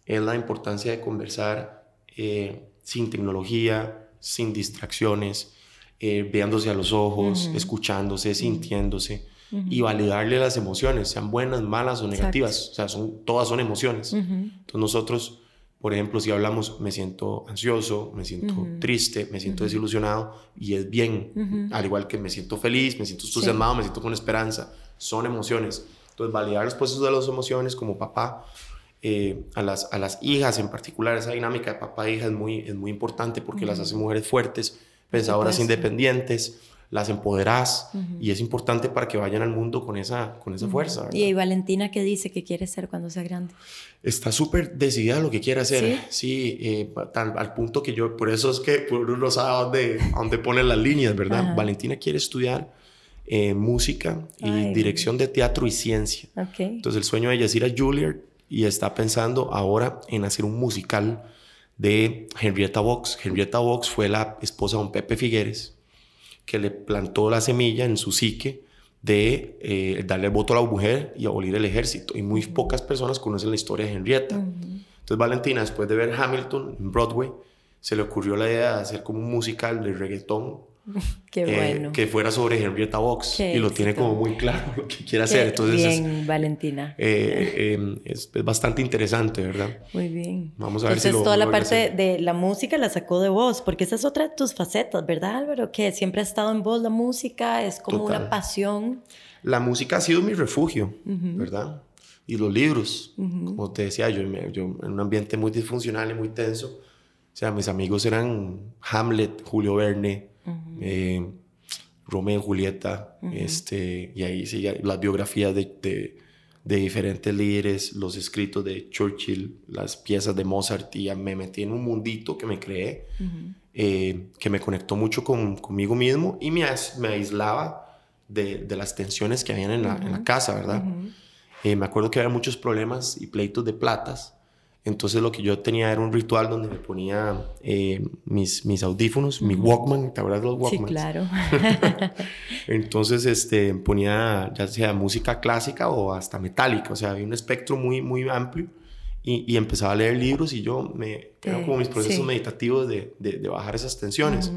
es la importancia de conversar eh, sin tecnología, sin distracciones, eh, veándose a los ojos, escuchándose, sintiéndose y validarle las emociones, sean buenas, malas o negativas. O sea, son, todas son emociones. Entonces nosotros, por ejemplo, si hablamos, me siento ansioso, me siento triste, me siento desilusionado y es bien, al igual que me siento feliz, me siento entusiasmado, me siento con esperanza, son emociones. Entonces, validar los procesos de las emociones como papá eh, a, las, a las hijas en particular, esa dinámica de papá e hija es muy, es muy importante porque las hace mujeres fuertes, pensadoras independientes, las empoderas y es importante para que vayan al mundo con esa, con esa fuerza. ¿Y Valentina qué dice que quiere ser cuando sea grande? Está súper decidida lo que quiere hacer. Sí, eh, al punto que yo, por eso es que uno no sabe dónde, dónde ponen las líneas, ¿verdad? Valentina quiere estudiar eh, música y dirección de teatro y ciencia. Entonces el sueño de ella es ir a Juilliard y está pensando ahora en hacer un musical de Henrietta Vox. Henrietta Vox fue la esposa de un Pepe Figueres que le plantó la semilla en su psique de eh, darle el voto a la mujer y abolir el ejército. Y muy pocas personas conocen la historia de Henrietta. Entonces Valentina, después de ver Hamilton en Broadway, se le ocurrió la idea de hacer como un musical de reggaetón Qué eh, bueno. que fuera sobre Henrietta Box Qué y lo tiene éxito. como muy claro lo que quiere Qué hacer. Entonces es, bien, Valentina. eh, eh, es, es bastante interesante, ¿verdad? Muy bien. Vamos a ver si Entonces lo toda la parte de la música la sacó de vos, porque esa es otra de tus facetas, ¿verdad Álvaro? Que siempre ha estado en vos la música, es como Total. una pasión. La música ha sido mi refugio, ¿verdad? Y los libros, como te decía, yo, me- yo en un ambiente muy disfuncional y muy tenso, o sea, mis amigos eran Hamlet, Julio Verne, eh, Romeo y Julieta, este, y ahí ya las biografías de, de- de diferentes líderes, los escritos de Churchill, las piezas de Mozart, y ya me metí en un mundito que me creé, eh, que me conectó mucho con, conmigo mismo y me, me aislaba de, de las tensiones que habían en la, en la casa, ¿verdad? Eh, me acuerdo que había muchos problemas y pleitos de platas. Entonces lo que yo tenía era un ritual donde me ponía eh, mis, mis audífonos, mi Walkman, ¿te acuerdas de los Sí, Walkmans? claro. Entonces este, ponía ya sea música clásica o hasta metálica, o sea, había un espectro muy, muy amplio y, y empezaba a leer libros y yo me... Eran Eh, como mis procesos sí. meditativos de, de, de bajar esas tensiones.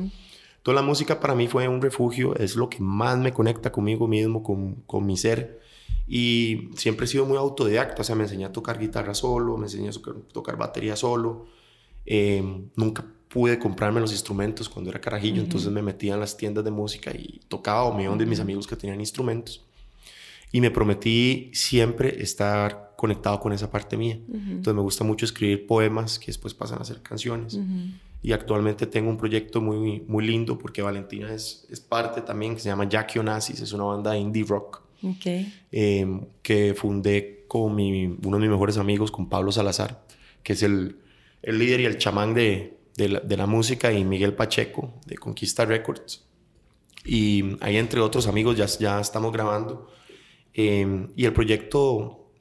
Toda la música para mí fue un refugio, es lo que más me conecta conmigo mismo, con, con mi ser. Y siempre he sido muy autodidacta, o sea, me enseñé a tocar guitarra solo, me enseñé a tocar, tocar batería solo. Eh, nunca pude comprarme los instrumentos cuando era carajillo, entonces me metía en las tiendas de música y tocaba o me iban de mis amigos que tenían instrumentos. Y me prometí siempre estar conectado con esa parte mía. Entonces me gusta mucho escribir poemas que después pasan a ser canciones. Y actualmente tengo un proyecto muy, muy lindo porque Valentina es, es parte también que se llama Jackie Onassis, es una banda de indie rock Ok. eh, que fundé con mi, uno de mis mejores amigos, con Pablo Salazar, que es el, el líder y el chamán de, de, la, de la música, y Miguel Pacheco, de Conquista Records. Y ahí, entre otros amigos, ya, ya estamos grabando. Eh, y el proyecto,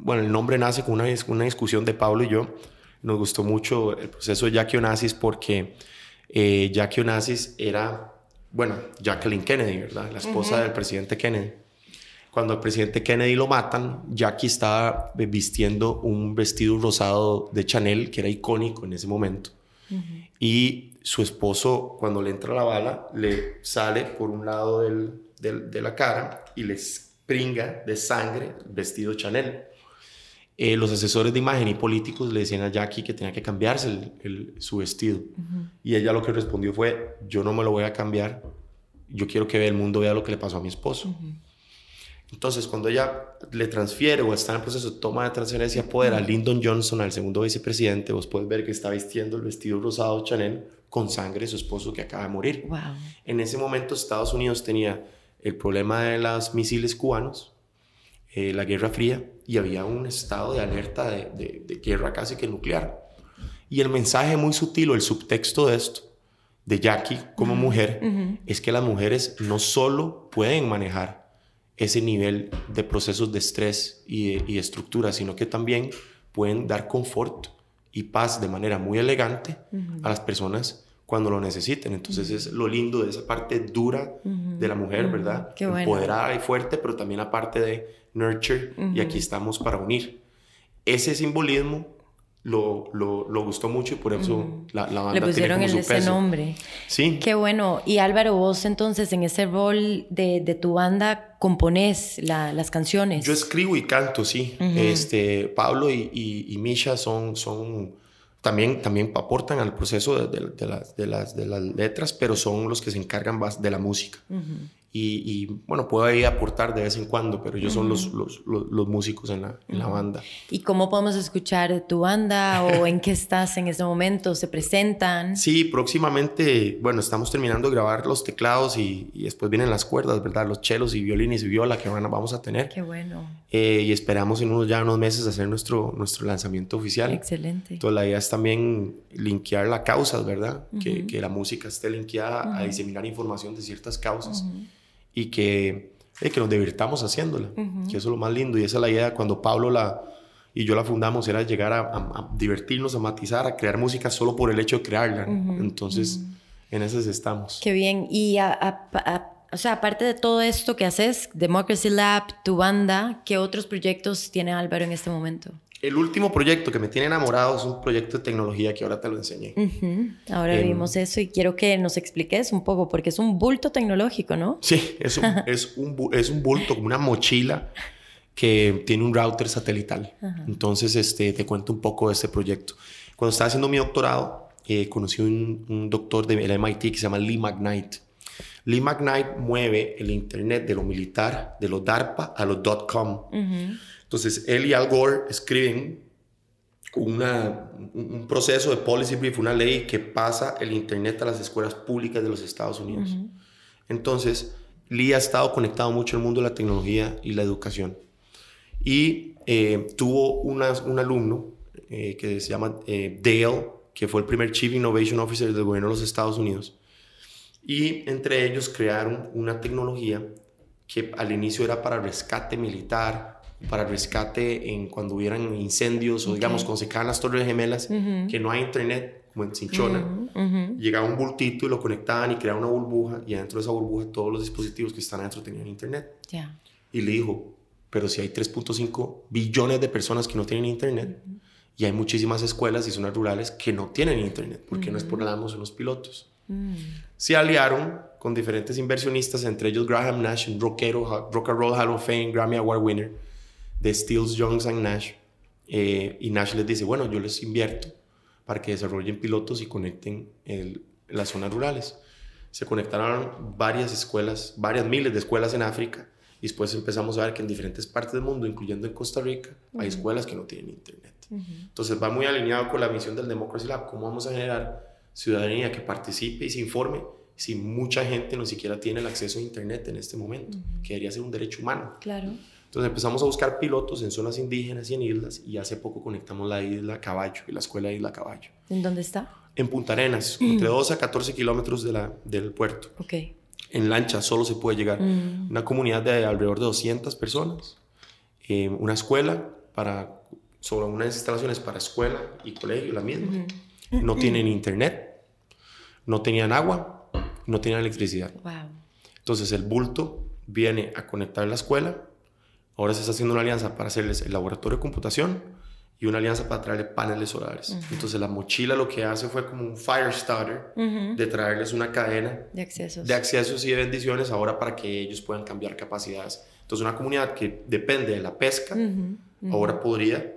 bueno, el nombre nace con una, una discusión de Pablo y yo. Nos gustó mucho el proceso de Jackie Onassis porque eh, Jackie Onassis era, bueno, Jacqueline Kennedy, ¿verdad? La esposa del presidente Kennedy. Cuando al presidente Kennedy lo matan, Jackie estaba vistiendo un vestido rosado de Chanel, que era icónico en ese momento. Y su esposo, cuando le entra la bala, le sale por un lado del- del- de la cara y le springa de sangre el vestido Chanel. Eh, los asesores de imagen y políticos le decían a Jackie que tenía que cambiarse el- el- su vestido. Y ella lo que respondió fue, yo no me lo voy a cambiar, yo quiero que el mundo vea lo que le pasó a mi esposo. Entonces, cuando ella le transfiere o está en el proceso de toma de transferencia de poder a Lyndon Johnson, al segundo vicepresidente, vos puedes ver que está vistiendo el vestido rosado Chanel con sangre de su esposo que acaba de morir. Wow. En ese momento Estados Unidos tenía el problema de los misiles cubanos, eh, la Guerra Fría, y había un estado de alerta de, de- de guerra casi que nuclear. Y el mensaje muy sutil o el subtexto de esto, de Jackie como mujer, es que las mujeres no solo pueden manejar ese nivel de procesos de estrés y de, y de estructura, sino que también pueden dar confort y paz de manera muy elegante a las personas cuando lo necesiten. Entonces es lo lindo de esa parte dura de la mujer, ¿verdad? Qué bueno. Empoderada y fuerte, pero también la parte de nurture y aquí estamos para unir. Ese simbolismo lo, lo, lo gustó mucho y por eso la, la banda Le tiene pusieron como el, su ese peso. nombre. Sí. Qué bueno. Y Álvaro, vos entonces en ese rol de, de tu banda componés la- las canciones. Yo escribo y canto, sí. este, Pablo y, y, y Misha son, son también, también aportan al proceso de, de- de las, de, las, de las letras, pero son los que se encargan más de la música. Y, y, bueno, puedo ahí aportar de vez en cuando, pero ellos son los, los, los, los músicos en la, en la banda. ¿Y cómo podemos escuchar tu banda o en qué estás en ese momento? ¿Se presentan? Sí, próximamente, bueno, estamos terminando de grabar los teclados y, y después vienen las cuerdas, ¿verdad? Los chelos y violines y viola que van, vamos a tener. Qué bueno. Eh, y esperamos en unos, ya unos meses hacer nuestro, nuestro lanzamiento oficial. Excelente. Entonces la idea es también linkear las causas, ¿verdad? que, que la música esté linkeada a diseminar información de ciertas causas y que, eh, que nos divirtamos haciéndola, que eso es lo más lindo y esa es la idea cuando Pablo la, y yo la fundamos, era llegar a, a- a divertirnos, a matizar, a crear música solo por el hecho de crearla. Entonces, en esas estamos. Qué bien. Y a- o sea, aparte de todo esto que haces, Democracy Lab, tu banda, ¿qué otros proyectos tiene Álvaro en este momento? El último proyecto que me tiene enamorado es un proyecto de tecnología que ahora te lo enseñé. Ahora Em, vimos eso y quiero que nos expliques un poco porque es un bulto tecnológico, ¿no? Sí, es un, es un, bu- es un bulto, como una mochila que tiene un router satelital. Entonces, este, te cuento un poco de este proyecto. Cuando estaba haciendo mi doctorado, eh, conocí un, un doctor del MIT que se llama Lee McKnight. Lee McKnight mueve el Internet de lo militar, de lo DARPA a lo .com. Entonces, él y Al Gore escriben una, un proceso de policy brief, una ley que pasa el Internet a las escuelas públicas de los Estados Unidos. Entonces, Lee ha estado conectado mucho al mundo de la tecnología y la educación. Y eh, tuvo una- un alumno eh, que se llama eh, Dale, que fue el primer Chief Innovation Officer del gobierno de los Estados Unidos. Y entre ellos crearon una tecnología que al inicio era para rescate militar, para rescate en cuando hubieran incendios o digamos cuando se caen las torres gemelas, que no hay internet, como en Cinchona. Llegaba un bultito y lo conectaban y creaban una burbuja y adentro de esa burbuja todos los dispositivos que están adentro tenían internet. Ya. Y le dijo, pero si hay 3.5 billones de personas que no tienen internet y hay muchísimas escuelas y zonas rurales que no tienen internet, ¿por qué no exploramos unos pilotos? Se aliaron con diferentes inversionistas, entre ellos Graham Nash, un rockero, rock and roll Hall of Fame, Grammy Award winner de Stills, Jones and Nash. Eh, y Nash les dice, bueno, yo les invierto para que desarrollen pilotos y conecten el- las zonas rurales. Se conectaron varias escuelas, varias miles de escuelas en África. Y después empezamos a ver que en diferentes partes del mundo, incluyendo en Costa Rica, hay escuelas que no tienen internet. Entonces va muy alineado con la misión del Democracy Lab. ¿Cómo vamos a generar ciudadanía que participe y se informe si mucha gente no siquiera tiene el acceso a internet en este momento, que debería ser un derecho humano? Claro. Entonces empezamos a buscar pilotos en zonas indígenas y en islas y hace poco conectamos la isla Caballo y la escuela Isla Caballo. ¿En dónde está? En Punta Arenas, entre 12 a 14 kilómetros de la, del puerto. Ok. En lancha solo se puede llegar. Mm. Una comunidad de alrededor de 200 personas. eh, una escuela para, sobre unas instalaciones para escuela y colegio, la misma. No tienen internet, no tenían agua, no tenían electricidad. Wow. Entonces el bulto viene a conectar la escuela. Ahora se está haciendo una alianza para hacerles el laboratorio de computación y una alianza para traerle paneles solares. Entonces la mochila lo que hace fue como un fire starter de traerles una cadena De accesos. de accesos y de bendiciones ahora para que ellos puedan cambiar capacidades. Entonces una comunidad que depende de la pesca ahora podría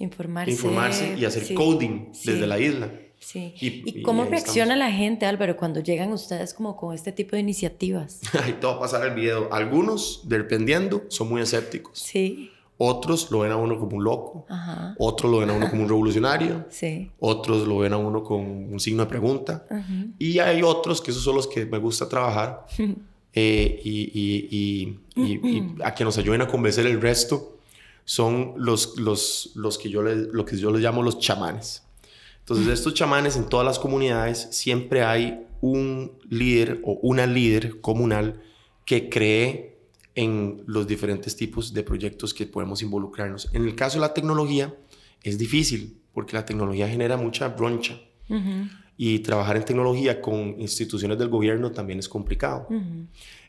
Informarse. informarse y hacer sí, coding sí, desde la isla. Sí. Y- ¿Y, y cómo reacciona la gente, Álvaro, cuando llegan ustedes como con este tipo de iniciativas? Va a pasar el video. Algunos, dependiendo, son muy escépticos. Sí. Otros lo ven a uno como un loco. Ajá. Otros lo ven a uno como un revolucionario. Sí. Otros lo ven a uno con un signo de pregunta. Y hay otros que esos son los que me gusta trabajar eh, y, y- y- y- y a que nos ayuden a convencer el resto son los, los, los que yo les, lo que yo les llamo los chamanes. Entonces, de estos chamanes en todas las comunidades siempre hay un líder o una líder comunal que cree en los diferentes tipos de proyectos que podemos involucrarnos. En el caso de la tecnología, es difícil porque la tecnología genera mucha broncha y trabajar en tecnología con instituciones del gobierno también es complicado.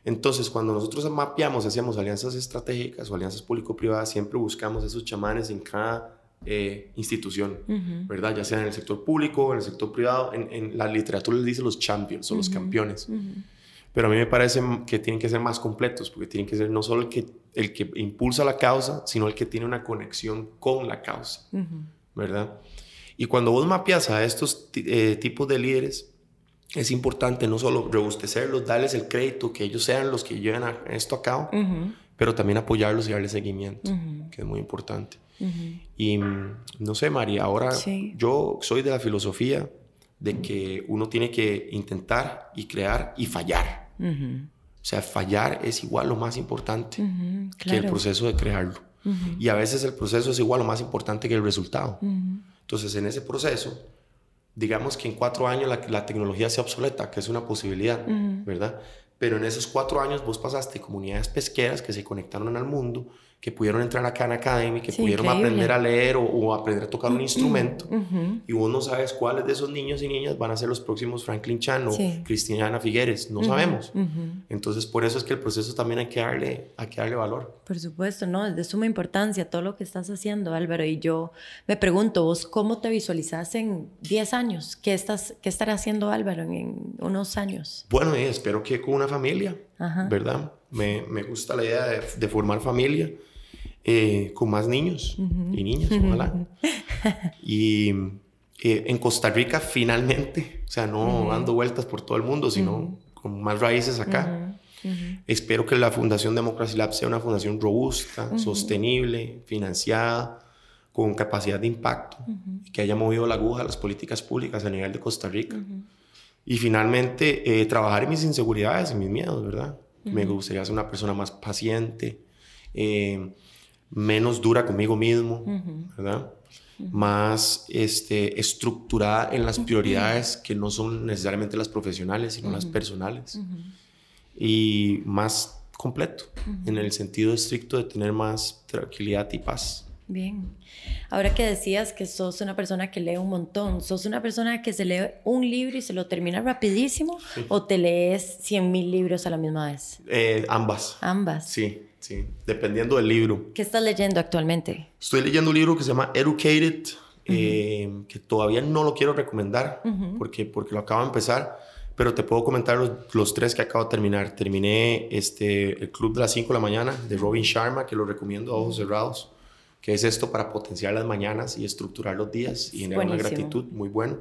Entonces, cuando nosotros mapeamos, hacíamos alianzas estratégicas o alianzas público-privadas, siempre buscamos esos chamanes en cada eh, institución, ¿verdad? Ya sea en el sector público, en el sector privado, en, en la literatura les dice los champions o los campeones. Pero a mí me parece que tienen que ser más completos, porque tienen que ser no solo el que, el que impulsa la causa, sino el que tiene una conexión con la causa, ¿verdad? Y cuando vos mapeas a estos eh, tipos de líderes, es importante no solo robustecerlos, darles el crédito, que ellos sean los que lleven a esto a cabo, pero también apoyarlos y darles seguimiento, que es muy importante. Y mm, no sé, María, ahora Sí. yo soy de la filosofía de que uno tiene que intentar y crear y fallar. O sea, fallar es igual lo más importante Ujú, que el claro. proceso de crearlo. Y a veces el proceso es igual o más importante que el resultado. Entonces, en ese proceso, digamos que en cuatro años la, la tecnología sea obsoleta, que es una posibilidad, ¿verdad? Pero en esos cuatro años vos pasaste comunidades pesqueras que se conectaron al mundo, que pudieron entrar acá en Academy, que pudieron aprender a leer o, aprender a tocar un instrumento, y vos no sabes cuáles de esos niños y niñas van a ser los próximos Franklin Chan o Cristina Figueres, no sabemos. Entonces, por eso es que el proceso también hay que darle, hay que darle valor. Por supuesto, ¿no? Es de suma importancia todo lo que estás haciendo, Álvaro, y yo me pregunto, vos, ¿cómo te visualizas en 10 años? ¿Qué, estás, qué estará haciendo Álvaro en, unos años? Bueno, eh, espero que con una familia, ¿verdad? Me, me, gusta la idea de, de formar familia eh, con más niños y niñas, ojalá. y eh, en Costa Rica finalmente, o sea, no dando vueltas por todo el mundo, sino con más raíces acá. Espero que la Fundación Democracy Lab sea una fundación robusta, sostenible, financiada, con capacidad de impacto, que haya movido la aguja a las políticas públicas a nivel de Costa Rica. Y finalmente, eh, trabajar en mis inseguridades, en mis miedos, ¿verdad? Me gustaría ser una persona más paciente, eh, menos dura conmigo mismo, ¿verdad? Más este, estructurada en las prioridades que no son necesariamente las profesionales, sino las personales. Y más completo, en el sentido estricto de tener más tranquilidad y paz. Bien. Ahora que decías que sos una persona que lee un montón, ¿sos una persona que se lee un libro y se lo termina rapidísimo o te lees 100 mil libros a la misma vez? Eh, ambas. Ambas. Sí, sí, dependiendo del libro. ¿Qué estás leyendo actualmente? Estoy leyendo un libro que se llama Educated, eh, que todavía no lo quiero recomendar porque, porque lo acabo de empezar, pero te puedo comentar los, los, tres que acabo de terminar. Terminé este, El Club de las 5 de la mañana de Robin Sharma, que lo recomiendo a ojos cerrados que es esto para potenciar las mañanas y estructurar los días y generar una gratitud muy bueno.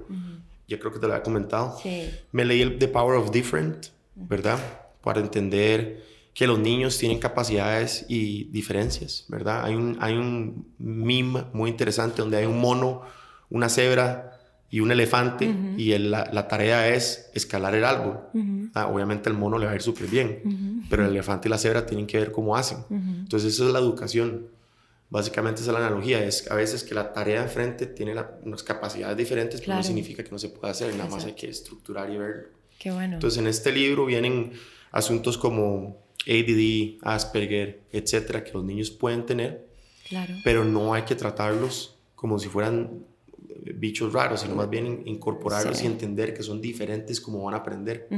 Yo creo que te lo había comentado. Sí. Me leí el The Power of Different, ¿verdad? Para entender que los niños tienen capacidades y diferencias, ¿verdad? Hay un, hay un meme muy interesante donde hay un mono, una cebra y un elefante y la, la, tarea es escalar el árbol. Ah, obviamente el mono le va a ir súper bien, pero el elefante y la cebra tienen que ver cómo hacen. Entonces eso es la educación Básicamente esa es la analogía, es a veces que la tarea de enfrente tiene unas capacidades diferentes, pero no significa que no se pueda hacer, nada más hay que estructurar y verlo. Qué bueno. Entonces en este libro vienen asuntos como ADD, Asperger, etcétera, que los niños pueden tener, claro. pero no hay que tratarlos como si fueran bichos raros, sino más bien incorporarlos y entender que son diferentes como van a aprender.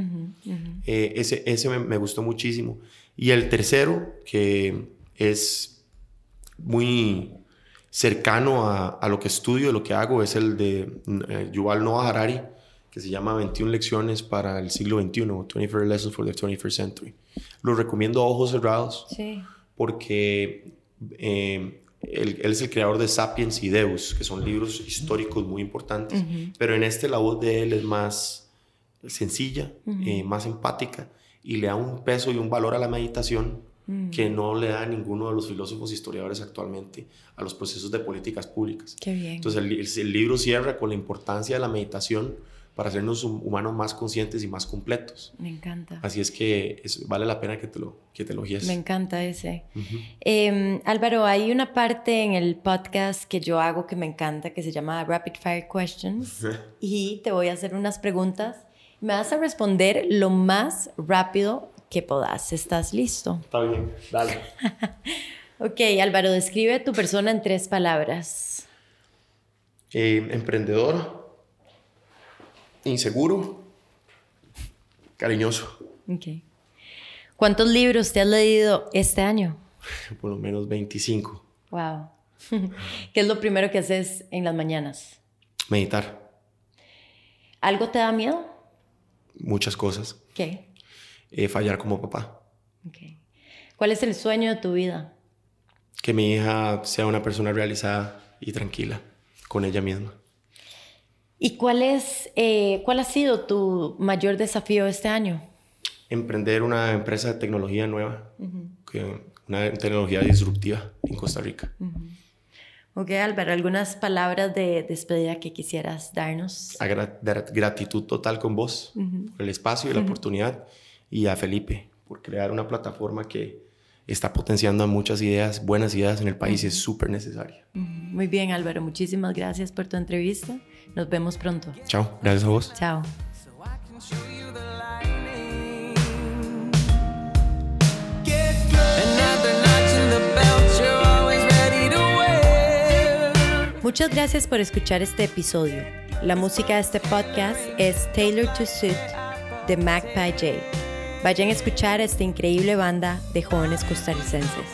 Eh, ese ese me, me, gustó muchísimo. Y el tercero, que es muy cercano a, lo que estudio, lo que hago, es el de eh, Yuval Noah Harari, que se llama 21 lecciones para el siglo XXI, 21 Lessons for the 21st Century. Lo recomiendo a ojos cerrados porque eh, él, es el creador de Sapiens y Deus, que son libros históricos muy importantes, pero en este la voz de él es más sencilla, eh, más empática y le da un peso y un valor a la meditación Mm. que no le da a ninguno de los filósofos historiadores actualmente a los procesos de políticas públicas. Qué bien. Entonces el, libro cierra con la importancia de la meditación para hacernos humanos más conscientes y más completos. Me encanta. Así es que vale la pena que te lo, que te Me encanta ese. Em, Álvaro, hay una parte en el podcast que yo hago que me encanta, que se llama Rapid Fire Questions. y te voy a hacer unas preguntas. Me vas a responder lo más rápido que podas. ¿Estás listo? Está bien, dale. ok, Álvaro, describe tu persona en tres palabras. Eh, emprendedor, inseguro, cariñoso. Ok. ¿Cuántos libros te has leído este año? Por lo menos 25. Wow. ¿Qué es lo primero que haces en las mañanas? Meditar. ¿Algo te da miedo? Muchas cosas. ¿Qué? Eh, fallar como papá. ¿Cuál es el sueño de tu vida? Que mi hija sea una persona realizada y tranquila con ella misma. ¿Y cuál, es, eh, cuál ha sido tu mayor desafío este año? Emprender una empresa de tecnología nueva, una tecnología disruptiva en Costa Rica. Ok, Álvaro, ¿algunas palabras de despedida que quisieras darnos? gratitud total con vos por el espacio y la oportunidad y a Felipe por crear una plataforma que está potenciando muchas ideas, buenas ideas en el país y es súper necesaria. Muy bien, Álvaro, muchísimas gracias por tu entrevista. Nos vemos pronto. Chao, gracias a vos. Chao. Muchas gracias por escuchar este episodio. La música de este podcast es Taylor to Suit de Magpie J. Vayan a escuchar esta increíble banda de jóvenes costarricenses.